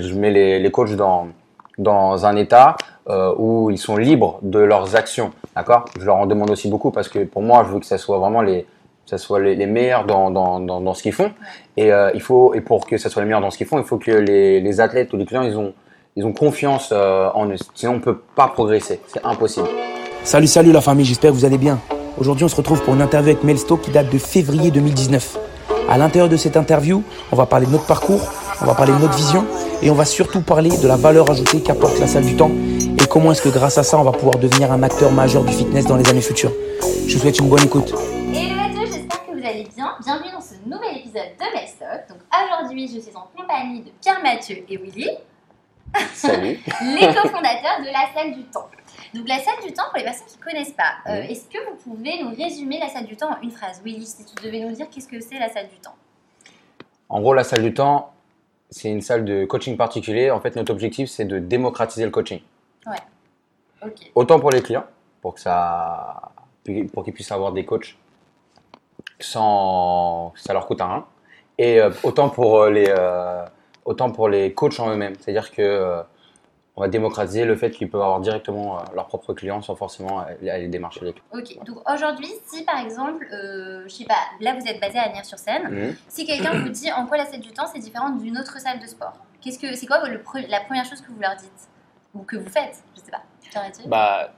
Je mets les, les coachs dans, dans un état euh, où ils sont libres de leurs actions. D'accord? Je leur en demande aussi beaucoup parce que pour moi, je veux que ça soit vraiment les, ça soit les, meilleurs dans, dans, dans, dans ce qu'ils font. Et, euh, il faut, et pour que ça soit les meilleurs dans ce qu'ils font, il faut que les, les athlètes ou les clients, ils ont, ils ont confiance euh, en eux. Sinon, on ne peut pas progresser. C'est impossible. Salut, salut la famille, j'espère que vous allez bien. Aujourd'hui, on se retrouve pour une interview avec Melsto qui date de février 2019. À l'intérieur de cette interview, on va parler de notre parcours, on va parler de notre vision et on va surtout parler de la valeur ajoutée qu'apporte la salle du temps et comment est-ce que grâce à ça, on va pouvoir devenir un acteur majeur du fitness dans les années futures. Je vous souhaite une bonne écoute. Hello à tous, j'espère que vous allez bien. Bienvenue dans ce nouvel épisode de Melstock. Donc aujourd'hui, je suis en compagnie de Pierre Mathieu et Willy, Salut. les cofondateurs de la salle du temps. Donc la salle du temps, pour les personnes qui ne connaissent pas, euh, Oui. est-ce que vous pouvez nous résumer la salle du temps en une phrase? Willy, si tu devais nous dire qu'est-ce que c'est la salle du temps? En gros, la salle du temps, c'est une salle de coaching particulier. En fait, notre objectif, c'est de démocratiser le coaching. Ok. Autant pour les clients, pour que ça, pour qu'ils puissent avoir des coachs sans, ça leur coûte un rein. Et euh, autant pour euh, les, euh, autant pour les coachs en eux-mêmes. C'est-à-dire que on va démocratiser le fait qu'ils peuvent avoir directement euh, leurs propres clients sans forcément aller aller démarcher les clients. Ok. Donc aujourd'hui, si par exemple, euh, je sais pas, là vous êtes basé à Agnières-sur-Seine, Mhm. si quelqu'un vous dit en quoi la salle du temps c'est différent d'une autre salle de sport, qu'est-ce que c'est quoi le la première chose que vous leur dites ou que vous faites Je sais pas. Mathieu Bah,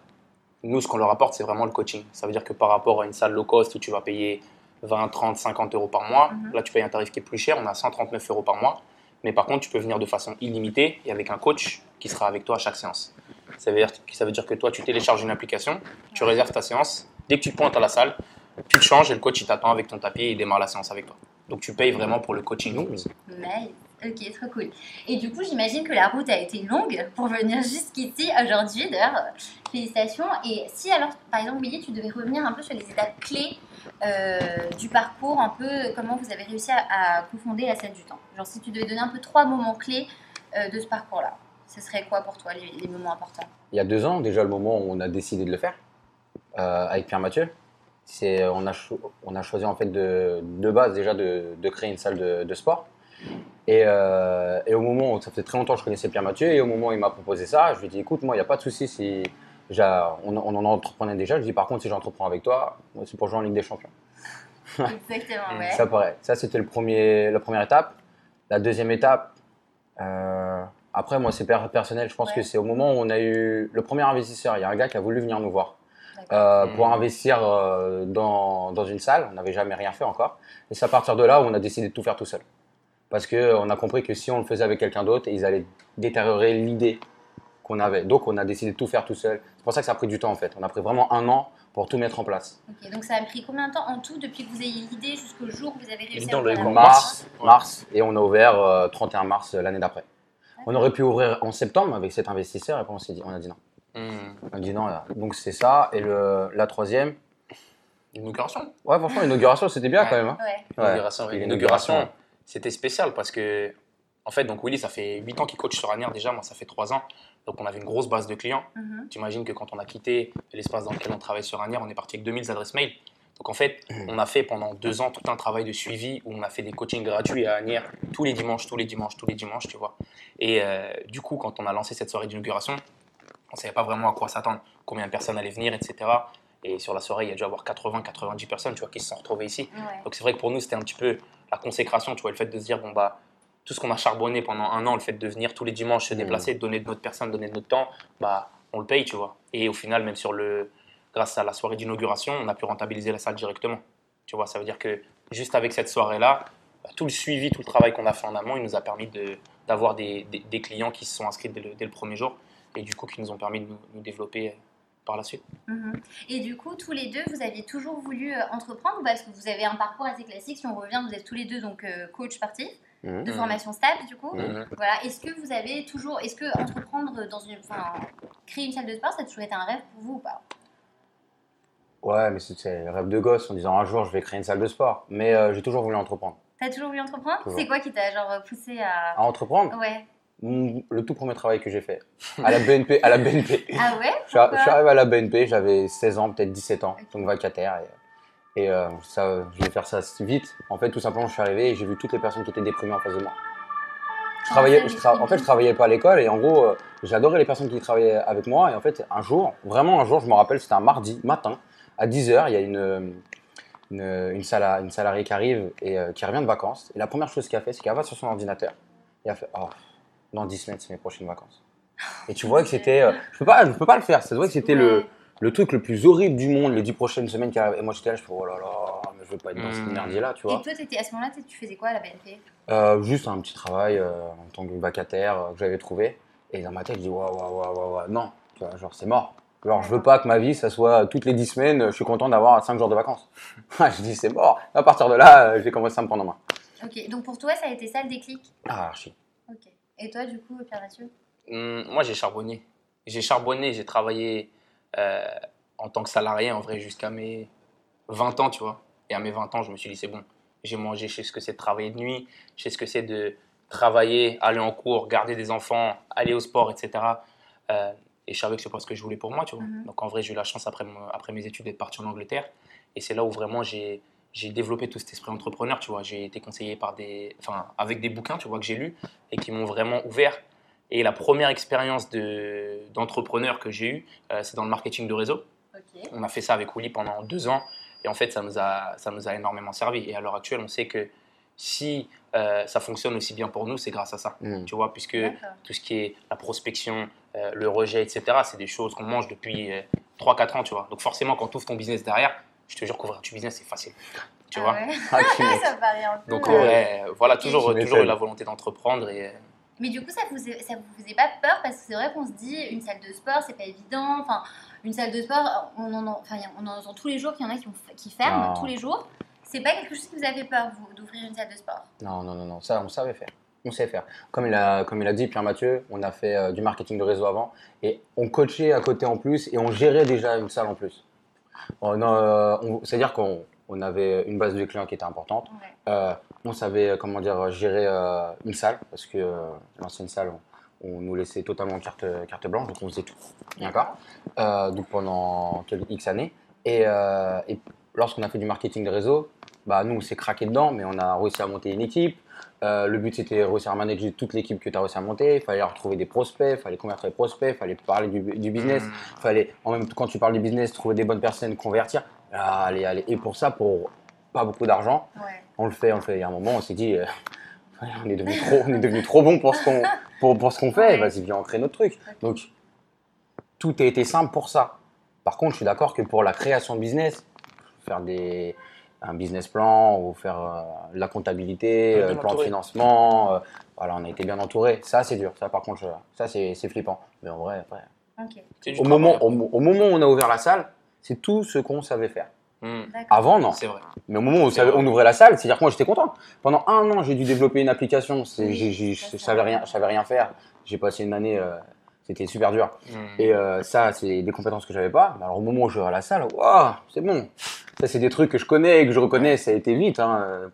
nous, ce qu'on leur apporte, c'est vraiment le coaching. Ça veut dire que par rapport à une salle low cost où tu vas payer 20, 30, 50 euros par mois, Mhm. là, tu payes un tarif qui est plus cher, on a 139 euros par mois. Mais par contre, tu peux venir de façon illimitée et avec un coach qui sera avec toi à chaque séance. Ça veut dire, ça veut dire que toi, tu télécharges une application, tu réserves ta séance. Dès que tu te pointes à la salle, tu te changes et le coach, il t'attend avec ton tapis et il démarre la séance avec toi. Donc, tu payes vraiment pour le coaching. Nice. Ok, trop cool. Et du coup, j'imagine que la route a été longue pour venir jusqu'ici aujourd'hui. D'ailleurs, félicitations. Et si alors, par exemple, Willy, tu devais revenir un peu sur les étapes clés euh, du parcours, un peu comment vous avez réussi à, à confonder la scène du temps? Genre, si tu devais donner un peu trois moments clés euh, de ce parcours-là, ce serait quoi pour toi les, moments importants? Il y a deux ans, déjà le moment où on a décidé de le faire euh, avec Pierre Mathieu, on a on a choisi en fait de, de base déjà de, de créer une salle de, de sport. Et, euh, et au moment où ça fait très longtemps que je connaissais Pierre Mathieu et au moment où il m'a proposé ça, je lui ai dit écoute moi il n'y a pas de souci si on, on en entreprenait déjà. Je lui ai dit par contre si j'entreprends avec toi, c'est pour jouer en Ligue des Champions. Exactement, ouais. Ça paraît. Ça, c'était le premier, la première étape. La deuxième étape, euh, après, moi, c'est per- personnel. Je pense Ouais. que c'est au moment où on a eu le premier investisseur. Il y a un gars qui a voulu venir nous voir euh, pour Mhm. investir euh, dans, dans une salle. On n'avait jamais rien fait encore. Et c'est à partir de là où on a décidé de tout faire tout seul. Parce qu'on a compris que si on le faisait avec quelqu'un d'autre, ils allaient détériorer l'idée qu'on avait. Donc, on a décidé de tout faire tout seul. C'est pour ça que ça a pris du temps, en fait. On a pris vraiment un an pour tout mettre en place. Donc ça a pris combien de temps en tout depuis que vous ayez l'idée jusqu'au jour où vous avez réussi Dans à le mars, Ouais. mars, et on a ouvert euh, 31 mars euh, l'année d'après. On aurait pu ouvrir en septembre avec cet investisseur et puis on s'est dit, on a dit non. Hmm. On a dit non là. Donc c'est ça. Et le, la troisième, Inauguration. ouais franchement l'inauguration c'était bien Ouais. quand même. hein. Ouais. Ouais. L'inauguration, c'était spécial parce que, en fait, donc Willy, ça fait 8 ans qu'il coach sur Anières déjà, moi ça fait 3 ans. Donc on avait une grosse base de clients. Mhm. Tu imagines que quand on a quitté l'espace dans lequel on travaille sur Anières, on est parti avec 2000 adresses mail. Donc en fait, on a fait pendant deux ans tout un travail de suivi où on a fait des coachings gratuits à Anières tous les dimanches, tous les dimanches, tous les dimanches, tu vois. Et euh, du coup, quand on a lancé cette soirée d'inauguration, on ne savait pas vraiment à quoi s'attendre, combien de personnes allaient venir, etc. Et sur la soirée, il y a dû avoir 80-90 personnes, tu vois, qui se sont retrouvées ici. Ouais. Donc c'est vrai que pour nous, c'était un petit peu la consécration, tu vois, le fait de se dire, bon, bah, tout ce qu'on a charbonné pendant un an, le fait de venir tous les dimanches se Mhm. déplacer, de donner de notre personne, donner de notre temps, bah, on le paye, tu vois. Et au final, même sur le, grâce à la soirée d'inauguration, on a pu rentabiliser la salle directement. Tu vois, ça veut dire que juste avec cette soirée-là, bah, tout le suivi, tout le travail qu'on a fait en amont, il nous a permis de- d'avoir des, des- des clients qui se sont inscrits dès le, dès le premier jour et du coup qui nous ont permis de nous, nous développer par la suite. Mhm. Et du coup, tous les deux, vous aviez toujours voulu euh, entreprendre ou parce que vous avez un parcours assez classique. Si on revient, vous êtes tous les deux donc euh, coach sportif Mhm. de formation stable du coup. Mhm. Voilà. Est-ce que vous avez toujours, est-ce que entreprendre dans une, enfin, créer une salle de sport, ça a toujours été un rêve pour vous ou pas? Ouais, mais c'est- c'est le rêve de gosse en disant un jour je vais créer une salle de sport. Mais euh, j'ai toujours voulu entreprendre. T'as toujours voulu entreprendre? C'est quoi qui t'a genre poussé à À entreprendre, Ouais. Le tout premier travail que j'ai fait à la BNP, à la BNP. Ah ouais? Je suis arrivé à la BNP, j'avais 16 ans, peut-être 17 ans, donc vacataire. Et, et, euh, ça, je vais faire ça vite. En fait, tout simplement, je suis arrivé et j'ai vu toutes les personnes qui étaient déprimées en face de moi. Je travaillais, je tra- en fait, je travaillais pas à l'école et en gros, euh, j'adorais les personnes qui travaillaient avec moi. Et en fait, un jour, vraiment un jour, je me rappelle, c'était un mardi matin, à 10h, il y a une, une, une, une salariée qui arrive et euh, qui revient de vacances. Et la première chose qu'elle a fait, c'est qu'elle va sur son ordinateur et elle fait Oh, dans 10 semaines, c'est mes prochaines vacances. Et tu vois que c'était. euh, je, peux pas, je peux pas le faire. Ça se voit que c'était le, Ouais. le truc le plus horrible du monde les 10 prochaines semaines qui arrivent. Et moi, j'étais là, je fais Oh là là, mais je veux pas être dans cette Hmm. merdier-là, tu vois. Et toi, t'étais- à ce moment-là, tu faisais quoi à la BNP Euh, juste un petit travail euh, en tant que vacataire euh, que j'avais trouvé. Et dans ma tête, je dis, waouh, waouh, waouh, waouh, waouh, non, tu vois, genre, c'est mort. Genre, je veux pas que ma vie, ça soit toutes les 10 semaines, je suis content d'avoir 5 jours de vacances. je dis, c'est mort. À partir de là, euh, j'ai commencé à me prendre en main. Ok, donc pour toi, ça a été ça le déclic? Ah, archi. Ok. Et toi, du coup, Pierre-Mathieu moi, j'ai charbonné. J'ai charbonné, j'ai travaillé euh, en tant que salarié, en vrai, jusqu'à mes 20 ans, tu vois. Et à mes 20 ans, je me suis dit, c'est bon. J'ai mangé, je sais ce que c'est de travailler de nuit, je sais ce que c'est de travailler, aller en cours, garder des enfants, aller au sport, etc. Euh, et je savais que c'est pas ce que je voulais pour moi, tu vois. Mhm. Donc en vrai, j'ai eu la chance après, après mes études d'être parti en Angleterre. Et c'est là où vraiment j'ai j'ai développé tout cet esprit entrepreneur, tu vois. J'ai été conseillé par des, enfin, avec des bouquins, tu vois, que j'ai lus et qui m'ont vraiment ouvert. Et la première expérience de- d'entrepreneur que j'ai eue, euh, c'est dans le marketing de réseau. On a fait ça avec Willy pendant deux ans. Et en fait, ça nous a, ça nous a énormément servi. Et à l'heure actuelle, on sait que si euh, ça fonctionne aussi bien pour nous, c'est grâce à ça. Mm. Tu vois, puisque tout ce qui est la prospection, euh, le rejet, etc., c'est des choses qu'on mange depuis euh, 3-4 ans, tu vois. Donc forcément, quand tu ouvres ton business derrière, je te jure qu'ouvrir du business, c'est facile. Tu Ah vois ouais Ah. Ça paraît un peu. Donc euh, en vrai, voilà, toujours, toujours la volonté d'entreprendre. Et, euh, Mais du coup, ça vous, ça vous faisait pas peur parce que c'est vrai qu'on se dit une salle de sport, c'est pas évident. Enfin, une salle de sport, on en, enfin, on en entend tous les jours qu'il y en a qui, ont- qui ferment Non. tous les jours. C'est pas quelque chose qui vous a fait peur, vous, d'ouvrir une salle de sport? Non, non, non, non, ça, on savait faire. On sait faire. Comme il a, comme il a dit, Pierre-Mathieu, on a fait euh, du marketing de réseau avant et on coachait à côté en plus et on gérait déjà une salle en plus. On on- C'est-à-dire qu'on on avait une base de clients qui était importante. Ouais. Euh, on savait, euh, comment dire, gérer euh, une salle parce que euh, l'ancienne salle, on, on nous laissait totalement carte, carte blanche, donc on faisait tout. D'accord Euh, Donc pendant quelques X années. Et, euh, et lorsqu'on a fait du marketing de réseau, bah, nous, on s'est craqué dedans, mais on a réussi à monter une équipe. Euh, le but, c'était de réussir à manager toute l'équipe que tu as réussi à monter. Il fallait retrouver des prospects, il fallait convertir les prospects, il fallait parler du, du business. mm, Il fallait, en même temps, quand tu parles du business, trouver des bonnes personnes, convertir. Allez, allez. Et pour ça, pour pas beaucoup d'argent, Ouais. on le fait, on le fait. Il y a un moment, on s'est dit, euh, on est devenu trop, on est devenu trop bon pour ce qu'on, pour, pour ce qu'on fait. Ouais. Vas-y, viens, on crée notre truc. Donc, tout a été simple pour ça. Par contre, je suis d'accord que pour la création de business, faire des, un business plan ou faire euh, la comptabilité, euh, le plan de financement, euh, voilà, on a été bien entouré. Ça, c'est dur. Ça, par contre, ça, c'est c'est flippant. Mais en vrai, après, au, moment, au, mo- au moment où on a ouvert la salle, c'est tout ce qu'on savait faire. Mm, D'accord. Avant, non. C'est vrai. Mais au moment où on, savait- ouvrait la salle, c'est-à-dire que moi j'étais content. Pendant un an, j'ai dû développer une application. Je ça. savais rien, je savais rien faire. J'ai passé une année, euh, c'était super dur. Mm. Et euh, ça, c'est des compétences que j'avais pas. Alors au moment où je vais à la salle, waouh, c'est bon. Ça, c'est des trucs que je connais et que je reconnais. Ça a été vite. Hein.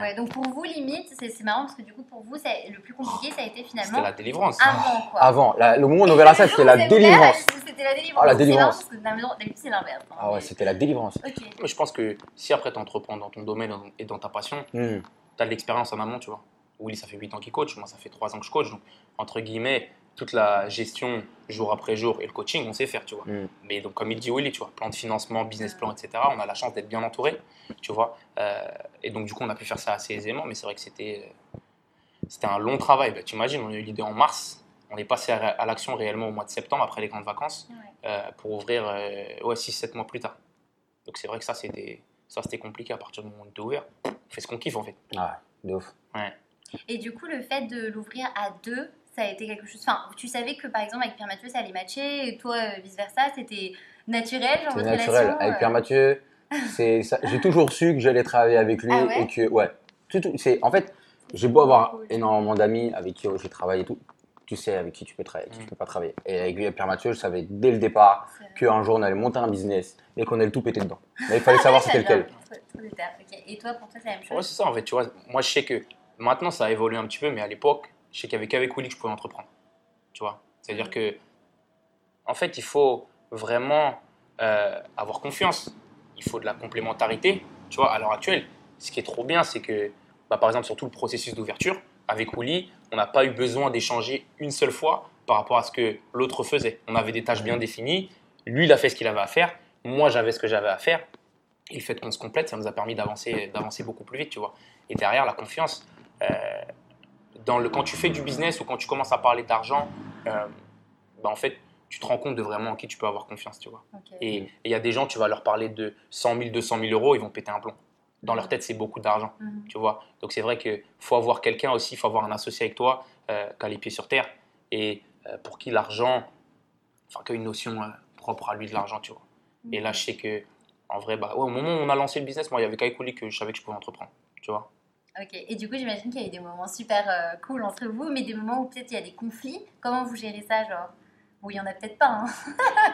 Ouais, donc pour vous, limite, c'est c'est marrant parce que du coup, pour vous, ça- le plus compliqué, ça a été C'était finalement la délivrance. avant, quoi. Avant, la- le moment où on Et a ouvert la le salle, jour c'était la délivrance. C'était la délivrance. Ah, la délivrance. d'habitude, c'est l'inverse. hein, Ah ouais, c'était la délivrance. Ok. Mais je pense que si après tu entreprends dans ton domaine et dans ta passion, Hmm. tu as de l'expérience en amont, tu vois. Willy, ça fait 8 ans qu'il coach, moi, ça fait 3 ans que je coach. Donc, entre guillemets, toute la gestion jour après jour et le coaching, on sait faire, tu vois. Mm. Mais donc, comme il dit Willy, tu vois, plan de financement, business plan, etc., on a la chance d'être bien entouré, tu vois. Euh, et donc, du coup, on a pu faire ça assez aisément, mais c'est vrai que c'était euh, c'était un long travail. Bah, tu imagines, on a eu l'idée en mars, on est passé à, à l'action réellement au mois de septembre, après les grandes vacances, Ouais. euh, pour ouvrir euh, ouais, 6-7 mois plus tard. Donc, c'est vrai que ça, c'était ça c'était compliqué à partir du moment où on était ouvert. On fait ce qu'on kiffe, en fait. Ah ouais, de ouf. Et du coup, le fait de l'ouvrir à deux, ça a été quelque chose. Enfin, tu savais que par exemple avec Pierre Mathieu, ça allait matcher, et toi, vice versa, c'était naturel, genre C'est votre naturel. relation. Avec euh, Pierre Mathieu, c'est ça- j'ai toujours su que j'allais travailler avec lui Ah ouais et que ouais. Tout- tout- c'est en fait, j'ai beau avoir cool. énormément d'amis avec qui j'ai travaillé et tout, tu sais avec qui tu peux travailler, avec qui tu Mm. peux pas travailler. Et avec lui, Pierre Mathieu, je savais dès le départ qu'un jour on allait monter un business et qu'on allait tout péter dedans. Mais il fallait savoir c'était lequel. Trop- trop déter. Ok. Et toi, pour toi, c'est la même Ouais, chose c'est ça, en fait, tu vois. Moi, je sais que maintenant, ça a évolué un petit peu, mais à l'époque, je sais qu'il n'y avait qu'avec Willy que je pouvais entreprendre. Tu vois? C'est-à-dire que, en fait, il faut vraiment euh, avoir confiance. Il faut de la complémentarité. Tu vois, à l'heure actuelle, ce qui est trop bien, c'est que, bah, par exemple, sur tout le processus d'ouverture, avec Willy, on n'a pas eu besoin d'échanger une seule fois par rapport à ce que l'autre faisait. On avait des tâches bien définies. Lui, il a fait ce qu'il avait à faire. Moi, j'avais ce que j'avais à faire. Et le fait qu'on se complète, ça nous a permis d'avancer, d'avancer beaucoup plus vite, tu vois. Et derrière, la confiance, euh, dans le, quand tu fais du business ou quand tu commences à parler d'argent, euh, bah, en fait, tu te rends compte de vraiment en qui tu peux avoir confiance, tu vois. Et il y a des gens, tu vas leur parler de 100 000, 200 000 euros, ils vont péter un plomb. Dans leur tête, c'est beaucoup d'argent, Mhm. tu vois. Donc c'est vrai qu'il faut avoir quelqu'un aussi, il faut avoir un associé avec toi euh, qui a les pieds sur terre et euh, pour qui l'argent, enfin, qui a une notion euh, propre à lui de l'argent, tu vois. Et là, je sais que, en vrai, bah, ouais, au moment où on a lancé le business, moi, il y avait Kaikoli que je savais que je pouvais entreprendre, tu vois. Ok, et du coup, j'imagine qu'il y a eu des moments super euh, cool entre vous, mais des moments où peut-être il y a des conflits. Comment vous gérez ça, genre? Bon, il y en a peut-être pas, hein.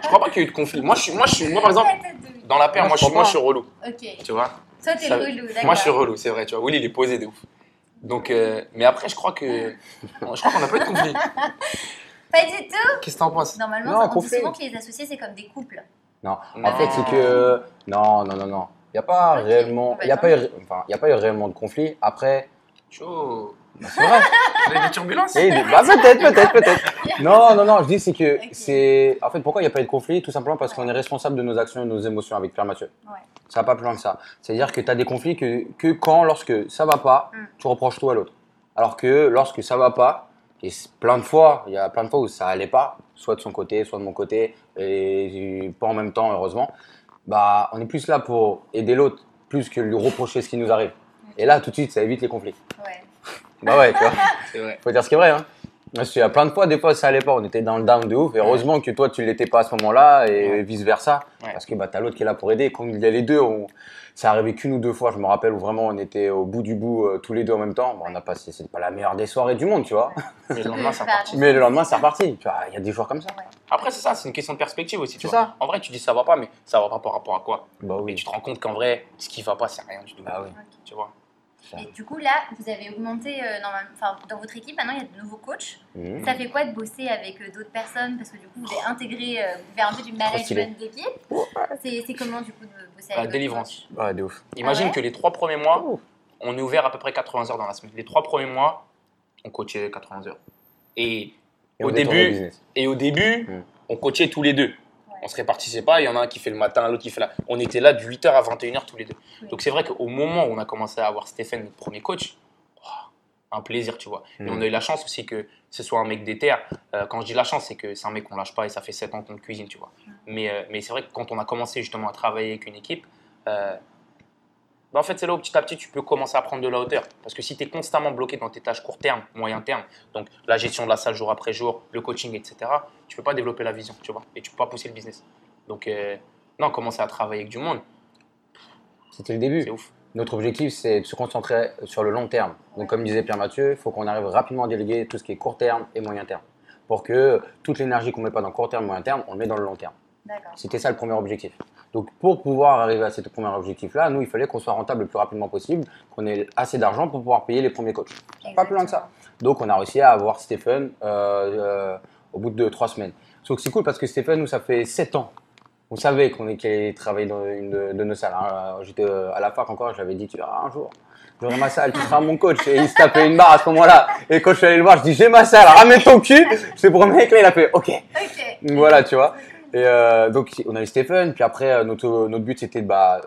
Je crois pas qu'il y ait eu de conflit. Moi, je suis, moi, je suis, moi par exemple, dans la paire, Moi, je suis, moi, je suis relou, Ok, tu vois? toi, t'es relou, d'accord. Moi, je suis relou, c'est vrai, tu vois. Willy, il est posé de ouf. Donc, euh, mais après, je crois que, je crois qu'on n'a pas eu de conflit. Pas du tout Qu'est-ce que t'en penses? Normalement, Non, ça- on dit conflit. souvent que les associés, c'est comme des couples. Non, Non. en fait, c'est que. Non, non, non, non. Il n'y a pas réellement. Il a, pas eu- enfin, il y a pas eu réellement de conflit. Après, Chaud. c'est vrai. Vous avez des turbulences Et- bah, peut-être, peut-être, peut-être. Non, non, non, je dis c'est que c'est. En fait, pourquoi il n'y a pas eu de conflit? Tout simplement parce qu'on est responsable de nos actions et de nos émotions avec Pierre Mathieu. Ouais. Ça va pas plus loin que ça. C'est-à-dire que tu as des conflits que, que quand, lorsque ça va pas, Mm. tu reproches tout à l'autre. Alors que lorsque ça va pas, et c'est plein de fois, il y a plein de fois où ça allait pas, soit de son côté, soit de mon côté, et pas en même temps, heureusement, bah, on est plus là pour aider l'autre, plus que lui reprocher ce qui nous arrive. Et là, tout de suite, ça évite les conflits. Ouais. Bah ouais, tu vois. C'est vrai. Faut dire ce qui est vrai. Hein. Parce qu'il y a plein de fois, des fois ça allait pas, on était dans le down de ouf. Et heureusement que toi tu l'étais pas à ce moment-là et Ouais. vice versa. Ouais. Parce que bah, t'as l'autre qui est là pour aider. Quand il y a les deux, on... ça arrivé qu'une ou deux fois, je me rappelle, où vraiment on était au bout du bout euh, tous les deux en même temps. Bon, on a passé, c'est pas la meilleure des soirées du monde, tu vois. Mais le lendemain, c'est Bah, reparti. Mais le lendemain, c'est reparti. Tu vois, il y a des jours comme ça. Après, c'est ça, c'est une question de perspective aussi. tu vois. ça. En vrai, tu dis ça va pas, mais ça va pas par rapport à quoi? Bah Mais oui. tu te rends compte qu'en vrai, ce qui va pas, c'est rien du tout. Bah oui. Tu vois? Et du coup, là, vous avez augmenté euh, dans votre équipe. Maintenant, il y a de nouveaux coachs. Mhm. Ça fait quoi de bosser avec euh, d'autres personnes? Parce que du coup, vous avez intégré, euh, vous faites un peu du management d'équipe. C'est c'est comment du coup de bosser avec La délivrance. Ouais, de ouf. Imagine Ah ouais? que les trois premiers mois, on est ouvert à peu près 80 heures dans la semaine. Les trois premiers mois, on coachait 80 heures. Et, Et Au début- et au début, on coachait tous les deux. On se répartissait pas, il y en a un qui fait le matin, l'autre qui fait la. On était là de 8h à 21h tous les deux. Oui. Donc c'est vrai qu'au moment où on a commencé à avoir Stéphane, notre premier coach, oh, un plaisir, tu vois. Et Mm. on a eu la chance aussi que ce soit un mec d'éther. Euh, quand je dis la chance, c'est que c'est un mec qu'on lâche pas et ça fait 7 ans qu'on le cuisine, tu vois. Mais, euh, mais c'est vrai que quand on a commencé justement à travailler avec une équipe, euh, bah, en fait, c'est là où petit à petit, tu peux commencer à prendre de la hauteur. Parce que si tu es constamment bloqué dans tes tâches court terme, moyen terme, donc la gestion de la salle jour après jour, le coaching, etc., tu peux pas développer la vision, tu vois, et tu peux pas pousser le business. Donc, euh, non, commencer à travailler avec du monde, C'était le début. c'est ouf. Notre objectif, c'est de se concentrer sur le long terme. Donc, comme disait Pierre Mathieu, il faut qu'on arrive rapidement à déléguer tout ce qui est court terme et moyen terme. Pour que toute l'énergie qu'on ne met pas dans court terme moyen terme, on le met dans le long terme. C'était ça le premier objectif. Donc, pour pouvoir arriver à ce premier objectif-là, nous, il fallait qu'on soit rentable le plus rapidement possible, qu'on ait assez d'argent pour pouvoir payer les premiers coachs. Pas plus loin que ça. Donc, on a réussi à avoir Stephen euh, euh, au bout de trois semaines. Donc, c'est cool parce que Stephen, nous, ça fait sept ans. Vous savez qu'on est qu'il travaille dans une de, de nos salles. hein. J'étais euh, à la fac encore, j'avais dit, tu verras un jour. J'aurai ma salle, tu seras mon coach. Et il se tapait une barre à ce moment-là. Et quand je suis allé le voir, je dis, j'ai ma salle, ramène ton cul. C'est pour le mec là, il a fait, ok. Ok. Voilà, tu vois. Et euh, donc, on a eu Stephen. Puis après, euh, notre, notre but, c'était de, bah,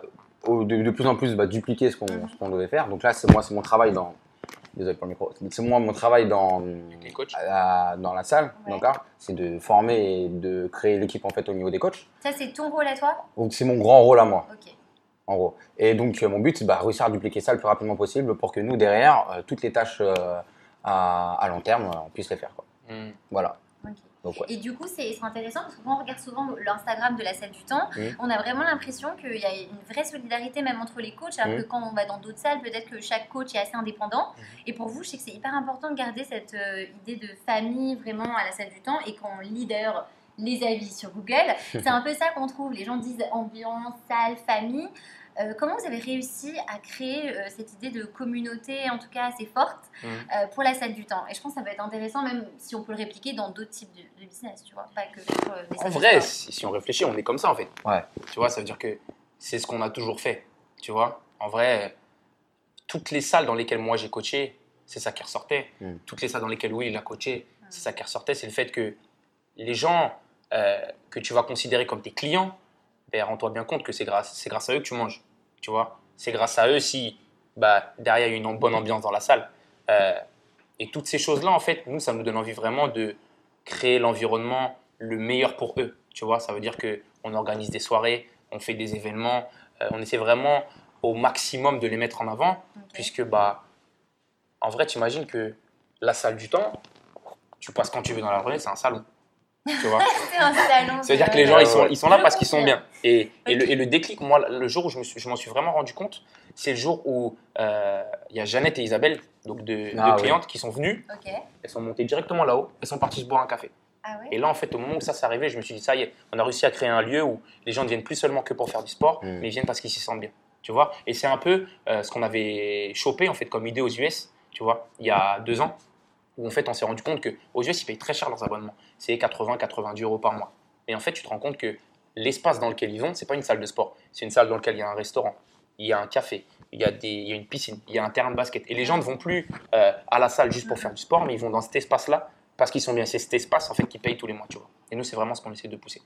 de, de plus en plus bah, dupliquer ce qu'on ce qu'on devait faire. Donc là, c'est moi, c'est mon travail dans. Désolé pour le micro. C'est moi, mon travail dans, les coachs. à- dans la salle, Ouais. C'est de former et de créer l'équipe en fait au niveau des coachs. Ça, c'est ton rôle à toi? Donc, c'est mon grand rôle à moi, Ok. en gros. Et donc, euh, mon but, c'est bah, réussir à dupliquer ça le plus rapidement possible pour que nous, derrière, euh, toutes les tâches euh, à, à long terme, euh, on puisse les faire. Quoi. Hmm. Voilà. Ok. Donc, ouais. Et du coup, c'est intéressant parce que quand on regarde souvent l'Instagram de la salle du temps, on a vraiment l'impression qu'il y a une vraie solidarité même entre les coachs, alors que quand on va dans d'autres salles, peut-être que chaque coach est assez indépendant. Mhm. Et pour vous, je sais que c'est hyper important de garder cette euh, idée de famille vraiment à la salle du temps. Et quand on lit d'ailleurs les avis sur Google, c'est un peu ça qu'on trouve. Les gens disent ambiance, salle, famille. Euh, comment vous avez réussi à créer euh, cette idée de communauté, en tout cas assez forte, Mhm. euh, pour la salle du temps? Et je pense que ça peut être intéressant, même si on peut le répliquer dans d'autres types de, de business, tu vois, pas que sur euh, des En vrai, si, si on réfléchit, on est comme ça en fait. Ouais. Tu vois, ça veut dire que c'est ce qu'on a toujours fait. Tu vois, en vrai, toutes les salles dans lesquelles moi j'ai coaché, c'est ça qui ressortait. Mm. Toutes les salles dans lesquelles Will il a coaché, c'est ça qui ressortait. C'est le fait que les gens euh, que tu vas considérer comme tes clients, ben, rends-toi bien compte que c'est grâce, grâce à eux que tu manges. Tu vois C'est grâce à eux si bah, derrière il y a une bonne ambiance dans la salle. Euh, et toutes ces choses-là, en fait, nous, ça nous donne envie vraiment de créer l'environnement le meilleur pour eux. Tu vois, ça veut dire que on organise des soirées, on fait des événements, euh, on essaie vraiment au maximum de les mettre en avant, puisque bah, en vrai, tu imagines que la salle du temps, tu passes quand tu veux dans la journée, c'est un salon. Tu vois C'est un salon. Ça veut dire que les gens, ils sont, ouais. ils sont là Je parce qu'ils sont bien. Et, et, le, et le déclic, moi, le jour où je me suis- je m'en suis, vraiment rendu compte, c'est le jour où euh, il y a Jeannette et Isabelle, donc deux, Ah, deux oui. clientes, qui sont venues. Elles sont montées directement là-haut. Elles sont parties se boire un café. Ah ouais Et là, en fait, au moment où ça s'est arrivé, je me suis dit, ça y est, on a réussi à créer un lieu où les gens ne viennent plus seulement que pour faire du sport, Mm. mais ils viennent parce qu'ils s'y sentent bien. Tu vois? Et c'est un peu euh, ce qu'on avait chopé, en fait, comme idée aux US, tu vois, il y a deux ans, où en fait, on s'est rendu compte qu'aux US, ils payent très cher leurs abonnements. C'est 80, 90 euros par mois. Et en fait, tu te rends compte que l'espace dans lequel ils vont, c'est pas une salle de sport. C'est une salle dans laquelle il y a un restaurant, il y a un café, il y a, des, il y a une piscine, il y a un terrain de basket. Et les gens ne vont plus euh, à la salle juste pour faire du sport, mais ils vont dans cet espace-là parce qu'ils sont bien. C'est cet espace en fait qui paye tous les mois, tu vois. Et nous, c'est vraiment ce qu'on essaie de pousser.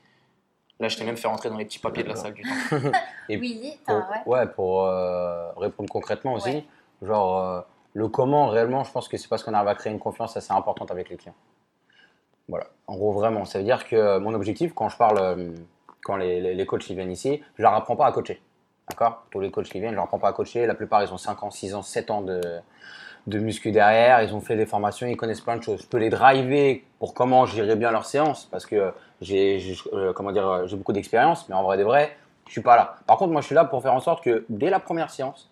Là, je t'ai même fait rentrer dans les petits papiers de la salle du temps. Et Oui, Pour, attends, ouais. ouais, pour euh, répondre concrètement aussi, Ouais. genre euh, le comment réellement, je pense que c'est parce qu'on arrive à créer une confiance assez importante avec les clients. Voilà, en gros vraiment, ça veut dire que mon objectif quand je parle, euh, quand les, les, coachs viennent ici, je leur apprends pas à coacher. D'accord? Tous les coachs qui viennent, je leur apprends pas à coacher. La plupart ils ont 5 ans, 6 ans, 7 ans de, de muscu derrière, ils ont fait des formations, ils connaissent plein de choses. Je peux les driver pour comment gérer bien leur séance parce que j'ai euh, comment dire, euh, j'ai beaucoup d'expérience, mais en vrai de vrai, je suis pas là. Par contre, moi je suis là pour faire en sorte que dès la première séance,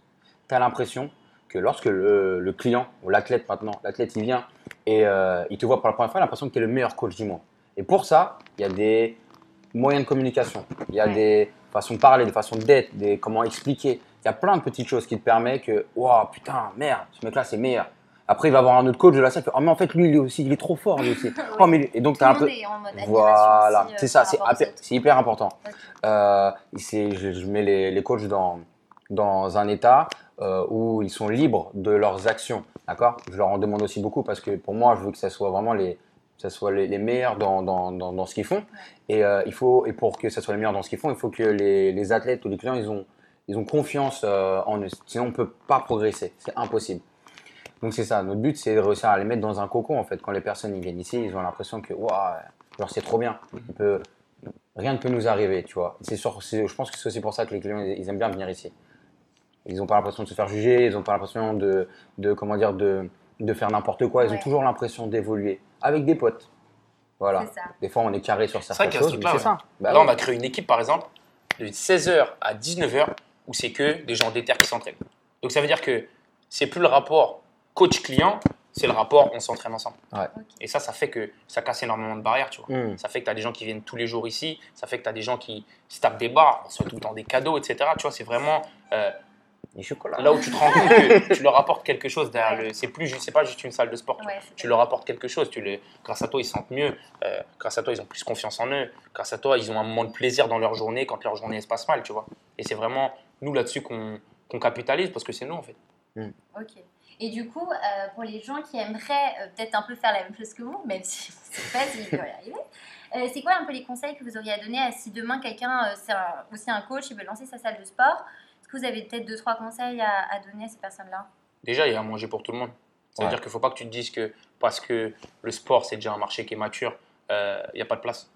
tu as l'impression que lorsque le, le client ou l'athlète maintenant, l'athlète il vient et euh, il te voit pour la première fois, il a l'impression que tu es le meilleur coach du monde. Et pour ça, il y a des moyens de communication, il y a Ouais. des façons de parler, des façons d'être, des comment expliquer. Il y a plein de petites choses qui te permettent que, waouh, putain, merde, ce mec-là c'est meilleur. Après, il va avoir un autre coach de la salle qui fait, oh mais en fait lui, lui aussi, il est trop fort lui aussi. Oh, mais et donc tu as un peu, est voilà, euh, c'est ça, c'est hyper, important. Ok. Euh, je, je mets les, les coachs dans, dans un état euh, où ils sont libres de leurs actions, d'accord? Je leur en demande aussi beaucoup parce que pour moi, je veux que ça soit vraiment les, ça soit les, les meilleurs dans, dans, dans, dans ce qu'ils font. Et, euh, il faut, et pour que ça soit les meilleurs dans ce qu'ils font, il faut que les, les athlètes ou les clients, ils ont, ils ont confiance euh, en eux. Sinon, on ne peut pas progresser, c'est impossible. Donc c'est ça, notre but c'est de réussir à les mettre dans un cocon en fait. Quand les personnes ils viennent ici, ils ont l'impression que waouh, genre c'est trop bien. On peut, rien ne peut nous arriver, tu vois. C'est je pense que c'est aussi pour ça que les clients ils aiment bien venir ici. Ils n'ont pas l'impression de se faire juger, ils n'ont pas l'impression de, de comment dire de, de faire n'importe quoi. Ils Ouais. ont toujours l'impression d'évoluer avec des potes. Voilà. Des fois on est carré sur certaines choses, c'est ça. Bah Là, ouais. on a créé une équipe, par exemple, de 16h à 19h, où c'est que des gens déter qui s'entraînent. Donc ça veut dire que c'est plus le rapport coach-client, c'est le rapport on s'entraîne ensemble. Ouais. Et ça, ça fait que ça casse énormément de barrières, tu vois. Hmm. Ça fait que tu as des gens qui viennent tous les jours ici, ça fait que tu as des gens qui se tapent des barres, on se fait tout le temps des cadeaux, etc. Tu vois, c'est vraiment euh, Les chocolats. là où tu te rends compte que tu leur apportes quelque chose derrière le. C'est plus, ju- c'est pas juste une salle de sport. tu vois. Ouais, c'est Tu leur apportes quelque chose. Tu les, grâce à toi, ils se sentent mieux. euh, grâce à toi, ils ont plus confiance en eux. Grâce à toi, ils ont un moment de plaisir dans leur journée quand leur journée se passe mal, tu vois. Et c'est vraiment nous là-dessus qu'on capitalise parce que c'est nous en fait. Ok. Et du coup, euh, pour les gens qui aimeraient euh, peut-être un peu faire la même chose que vous, même si on ne sait pas s'ils vont y arriver, euh, c'est quoi un peu les conseils que vous auriez à donner à si demain quelqu'un, euh, c'est aussi un coach, il veut lancer sa salle de sport Est-ce que vous avez peut-être deux, trois conseils à, à donner à ces personnes-là? Déjà, il y a à manger pour tout le monde. Ça veut Ouais. dire qu'il ne faut pas que tu te dises que parce que le sport, c'est déjà un marché qui est mature, euh, il n'y a pas de place.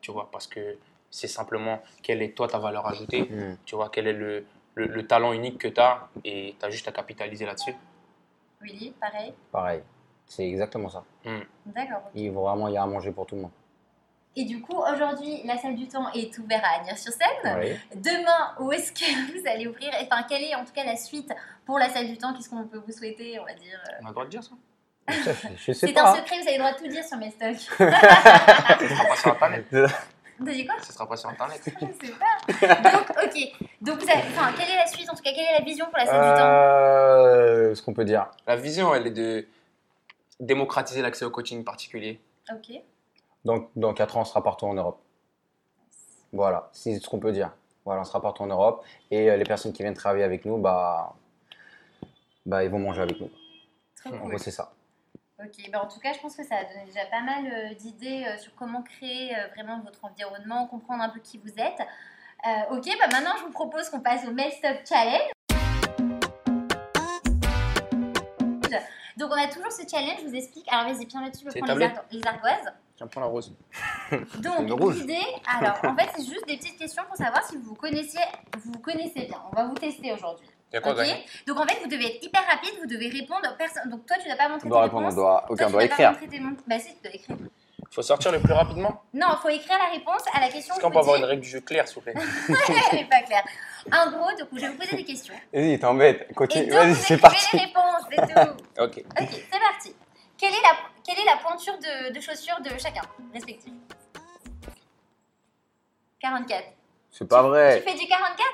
Tu vois, parce que c'est simplement quelle est toi ta valeur ajoutée, Hmm. tu vois, quel est le, le, le talent unique que tu as et tu as juste à capitaliser là-dessus. Willy, pareil Pareil. C'est exactement ça. D'accord. ok. Il faut vraiment y a à manger pour tout le monde. Et du coup, aujourd'hui, la salle du temps est ouverte à Agnières-sur-Seine. Oui. Demain, où est-ce que vous allez ouvrir? Enfin, quelle est en tout cas la suite pour la salle du temps? Qu'est-ce qu'on peut vous souhaiter, on va dire euh? On a le droit de dire ça? Ça, C'est un secret, vous avez le droit de tout dire sur mes stocks. Sera pas sur Internet. T'as dit quoi? Ce sera pas sur Internet. Je sais pas. Donc, ok. Donc, vous avez- enfin, quelle est la suite? En tout cas, quelle est la vision pour la salle du temps? Euh, ce qu'on peut dire. La vision, elle est de démocratiser l'accès au coaching particulier. Ok. Donc, dans 4 ans, on sera partout en Europe. Voilà, c'est ce qu'on peut dire. Voilà, on sera partout en Europe. Et euh, les personnes qui viennent travailler avec nous, bah, bah, ils vont manger avec nous. Trop En cool. gros, c'est ça. Ok, ben en tout cas, je pense que ça a donné déjà pas mal euh, d'idées euh, sur comment créer euh, vraiment votre environnement, comprendre un peu qui vous êtes. Ok, bah maintenant je vous propose qu'on passe au Mail Stop Challenge. Donc on a toujours ce challenge, je vous explique. Alors vas-y, Pierre je C'est prends les, tablette ar- les ardoises. Tiens, prends la rose. Donc l'idée, alors en fait c'est juste des petites questions pour savoir si vous vous connaissiez, vous vous connaissez bien. On va vous tester aujourd'hui. Il y a quoi Ok gagner Donc en fait vous devez être hyper rapide, vous devez répondre. Personne... Donc toi tu dois pas montrer On doit tes répondre, on réponses. doit, aucun tu doit écrire. tes mon- Bah si, tu dois écrire. faut sortir le plus rapidement. Non, il faut écrire la réponse à la question Est-ce qu'on peut avoir une règle du jeu claire, s'il vous plaît? Elle n'est pas claire. En gros, donc, je vais vous poser des questions. Vas-y, t'embête. Et Continue. donc, Vas-y, c'est parti. les réponses, c'est tout. Ok. Ok, c'est parti. Quelle est la, quelle est la pointure de, de chaussures de chacun, respectif 44. C'est pas Tu vrai. fais du 44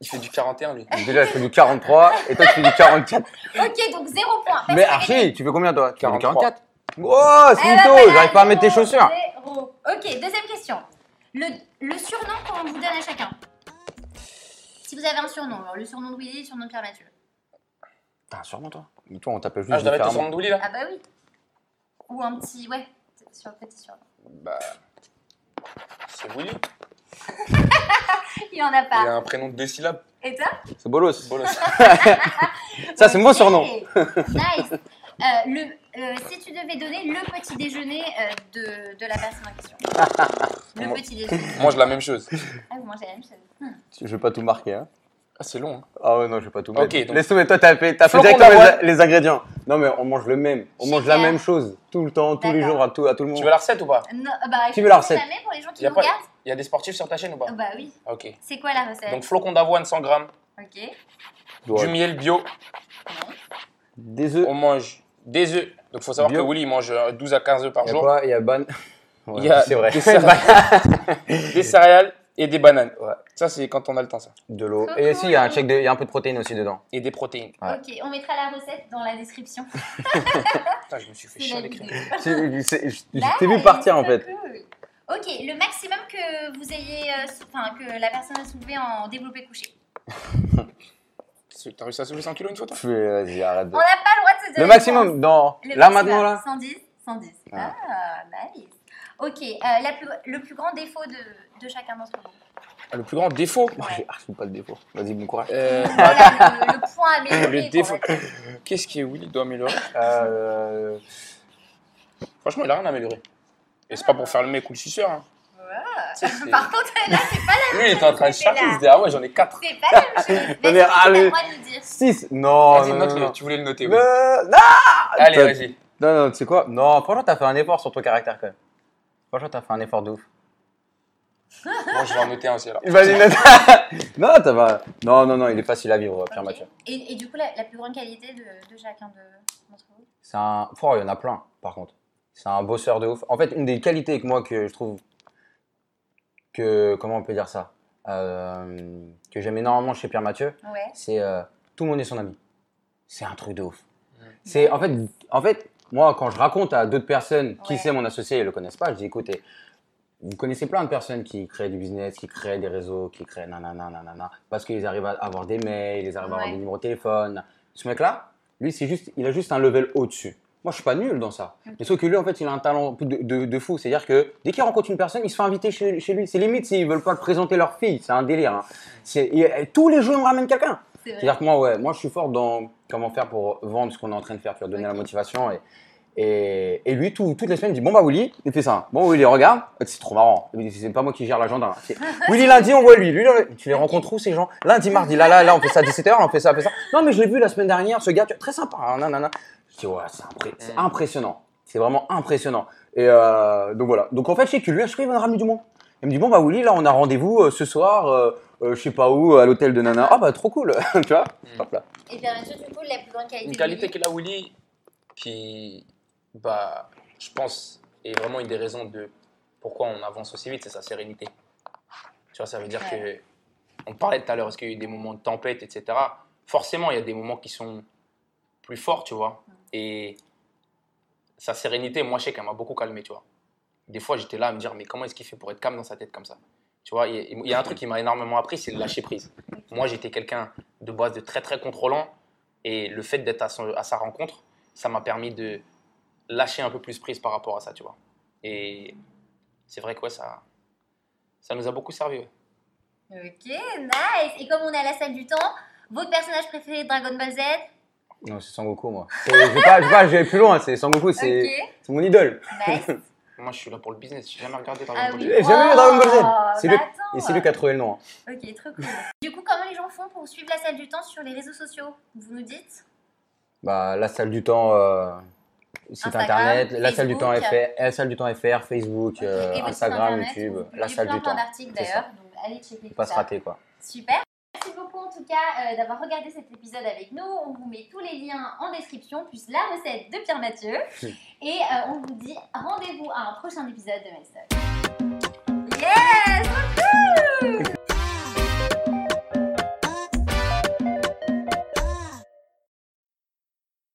Il fait du 41, lui. Déjà, je fais du 43 et toi, tu fais du 44. Ok, donc 0 point. Mais. Archie, tu fais combien toi? Tu fais du 43. 44 Oh, Ah, c'est bah, mytho, voilà, j'arrive pas à mettre tes zéro, chaussures. zéro. Ok, deuxième question. Le, le surnom qu'on vous donne à chacun. Si vous avez un surnom, alors le surnom de Willy, le surnom de Pierre Mathieu. T'as un surnom toi? Mais toi, on t'appelle juste Ah, je dois mettre ton différemment. son de Douli, là Ah bah oui. Ou un petit, ouais, sur le petit surnom. Bah, C'est Willy. Il y en a Il pas. a un prénom de deux syllabes. Et toi? C'est bolos. Bolos. Ça, c'est mon surnom. nice. Euh, le, euh, si tu devais donner le petit déjeuner euh, de, de la personne en question. Le Moi- petit déjeuner. On mange la même chose. Ah, vous mangez la même chose. Hmm. Je vais pas tout marquer. Hein. Ah, c'est long. Hein. Ah ouais, non, je vais pas tout mettre. Ok, donc- Laisse tomber, toi, t'as fait, t'as fait directement d'avoine. les, les ingrédients. Non, mais on mange le même. On mange la Super. même chose. Tout le temps, tous les D'accord. jours, à tout, à tout le monde. Tu veux la recette ou pas? Non, bah, Tu veux la recette pour les gens qui Y a nous pas- regardent Il y a des sportifs sur ta chaîne ou pas? Oh, Bah oui. Ok. C'est quoi la recette? Donc, flocons d'avoine 100 grammes, Ok. Ouais. du miel bio. Des œufs. On mange des œufs. Donc, il faut savoir Bio. que Willy il mange euh, 12 à 15 œufs par Il y a jour. quoi? Il y a ban. Ouais, Il y a c'est vrai. des céréales. des céréales et des bananes. Ouais. Ça, c'est quand on a le temps, ça. de l'eau. Et aussi, il y a un check de, il y a un peu de protéines aussi dedans. Et des protéines. Ouais. Ok, on mettra la recette dans la description. Putain, je me suis fait C'est chier à la l'écrire. vidéo. C'est- c'est- Je je Là, t'ai vu partir en fait. cool. Ok, le maximum que vous ayez, euh, sou- enfin que la personne a soulevé en développé couché. T'as réussi à soulever 100 kilos une fois, toi? Vas-y, arrête de. On n'a pas le droit de se dire Le maximum, non. réponses. Le Là maximum, maintenant, là 110 110. Ah. Ah, nice. Ok, euh, la plus- le plus grand défaut de, de chacun d'entre vous. Ah, Le plus grand défaut Moi, j'ai archi pas le défaut. Vas-y, bon courage. Euh, Voilà, le, le point amélioré. Le défaut. Qu'est-ce qui est Willy doit améliorer Euh, Franchement, il a rien amélioré. Et c'est pas pour faire le mec ou le suceur. Hein. C'est- Par contre, là, c'est pas la Lui, il était en train de chercher, il se dit Ah ouais, j'en ai 4. C'est pas la même chose. Mais ah, le dire. 6 Non, Vas-y, non. Tu voulais le noter, oui. Euh, non, Allez, vas-y. non, non, tu sais quoi? Non, franchement, t'as fait un effort sur ton caractère quand même. Franchement, t'as fait un effort de ouf. Moi, je vais en noter un aussi alors. Vas-y, note. non, t'as pas. Non, non, non, il est facile à vivre, Pierre. Mathieu. Et, et du coup, la, la plus grande qualité de, de chacun de- d'entre vous? C'est un. Oh, il y en a plein, par contre. C'est un bosseur de ouf. En fait, une des qualités que moi que je trouve que comment on peut dire ça? Euh, que j'aime énormément chez Pierre Mathieu, Ouais. c'est euh, tout le monde est son ami. C'est un truc de ouf. C'est en fait, en fait, moi quand je raconte à d'autres personnes qui Ouais. c'est mon associé et le connaissent pas, je dis écoutez, vous connaissez plein de personnes qui créent du business, qui créent des réseaux, qui créent nanana nanana, parce qu'ils arrivent à avoir des mails, ils arrivent à avoir Ouais. des numéros de téléphone. Ce mec-là, lui, c'est juste, il a juste un level au-dessus. Moi, je suis pas nul dans ça. Mais sauf que lui, en fait, il a un talent de, de- de fou. C'est-à-dire que dès qu'il rencontre une personne, il se fait inviter chez, chez lui. C'est limite s'ils veulent pas le présenter leur fille. C'est un délire. hein. C'est- et- et tous les jours, il me ramène quelqu'un. C'est-à-dire que moi, ouais, moi, je suis fort dans comment faire pour vendre ce qu'on est en train de faire, tu vas donner la motivation. Et, et, et lui, tout- toutes les semaines, il dit Bon, bah, Willy, il fait ça. Bon, Willy, regarde. C'est trop marrant. Il dit, C'est pas moi qui gère l'agenda. Willy, lundi, on voit lui. lui le- tu les rencontres où, ces gens? Lundi, mardi, là, là, là, on fait ça à 17h, on fait ça, on fait ça. Non, mais je l'ai vu la semaine dernière, ce gars, tu- très sympa. hein, nanana. Je dis Ouais, c'est impré- impressionnant. C'est vraiment impressionnant. Et euh, donc, voilà. Donc, en fait, je sais que lui, à chaque fois, il va ramener du monde. Il me dit Bon, bah, Willy, là, on a rendez-vous euh, ce soir. euh, euh, je sais pas où, à l'hôtel de Nana. Ah bah trop cool, tu vois? Hop là. Et bien sûr, du coup, la plus grande qualité. Une qualité qu'il a, Willy, qui, bah, je pense, est vraiment une des raisons de pourquoi on avance aussi vite, c'est sa sérénité. Tu vois, ça veut dire Ouais. que, on parlait tout à l'heure, est-ce qu'il y a eu des moments de tempête, etc. Forcément, il y a des moments qui sont plus forts, tu vois. Et sa sérénité, moi, je sais qu'elle m'a beaucoup calmé, tu vois. Des fois, j'étais là à me dire, mais comment est-ce qu'il fait pour être calme dans sa tête comme ça? Tu vois, il y a- un truc qui m'a énormément appris, c'est le lâcher prise. Moi, j'étais quelqu'un de base de très, très contrôlant. Et le fait d'être à, à sa rencontre, ça m'a permis de lâcher un peu plus prise par rapport à ça, tu vois. Et c'est vrai que ouais, ça, ça nous a beaucoup servi. ouais. Ok, nice. Et comme on est à la salle du temps, votre personnage préféré de Dragon Ball Z? Non, c'est Sangoku, moi. Je vais pas, je vais pas, je vais plus loin, c'est Sangoku, c'est mon idole. nice. Moi, je suis là pour le business. J'ai jamais regardé Dragon Ah Ball oui. Z. J'ai jamais vu Dragon Ball Z. C'est bah le-. Et c'est lui qui a trouvé le nom. hein. Ok, trop cool. Du coup, comment les gens font pour suivre la salle du temps sur les réseaux sociaux? Vous nous dites? Bah, la salle du temps, euh, site internet, la salle du temps. FR, la salle du temps FR, Facebook, Ok, euh, et Instagram, internet, YouTube, la salle plein, du plein temps. d'articles d'ailleurs, donc allez checker Faut pas se rater quoi. Super. Merci beaucoup en tout cas euh, d'avoir regardé cet épisode avec nous. On vous met tous les liens en description, plus la recette de Pierre Mathieu. Et euh, on vous dit rendez-vous à un prochain épisode de Master. Yes!